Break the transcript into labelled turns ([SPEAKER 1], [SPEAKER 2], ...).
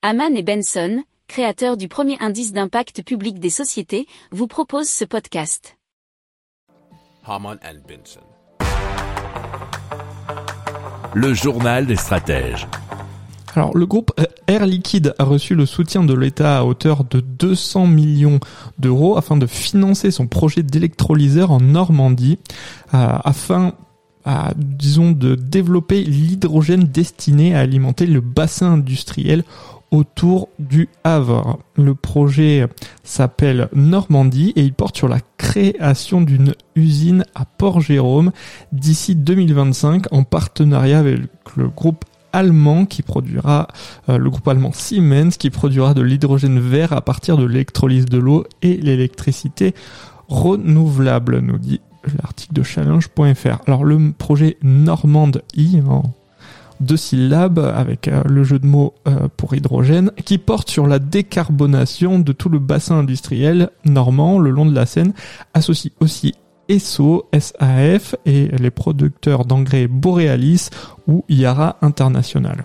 [SPEAKER 1] Haman et Benson, créateurs du premier indice d'impact public des sociétés, vous proposent ce podcast.
[SPEAKER 2] Haman and Benson.
[SPEAKER 3] Le journal des stratèges.
[SPEAKER 4] Alors, le groupe Air Liquide a reçu le soutien de l'État à hauteur de 200 millions d'euros afin de financer son projet d'électrolyseur en Normandie, euh, afin, à, disons, de développer l'hydrogène destiné à alimenter le bassin industriel autour du Havre. Le projet s'appelle Normandie et il porte sur la création d'une usine à Port-Jérôme d'ici 2025 en partenariat avec le groupe allemand qui produira euh, le groupe allemand Siemens qui produira de l'hydrogène vert à partir de l'électrolyse de l'eau et l'électricité renouvelable nous dit l'article de challenge.fr. Alors le projet Normandie en deux syllabes avec euh, le jeu de mots euh, pour hydrogène qui porte sur la décarbonation de tout le bassin industriel normand le long de la Seine, associe aussi ESSO, SAF et les producteurs d'engrais Borealis ou Yara International.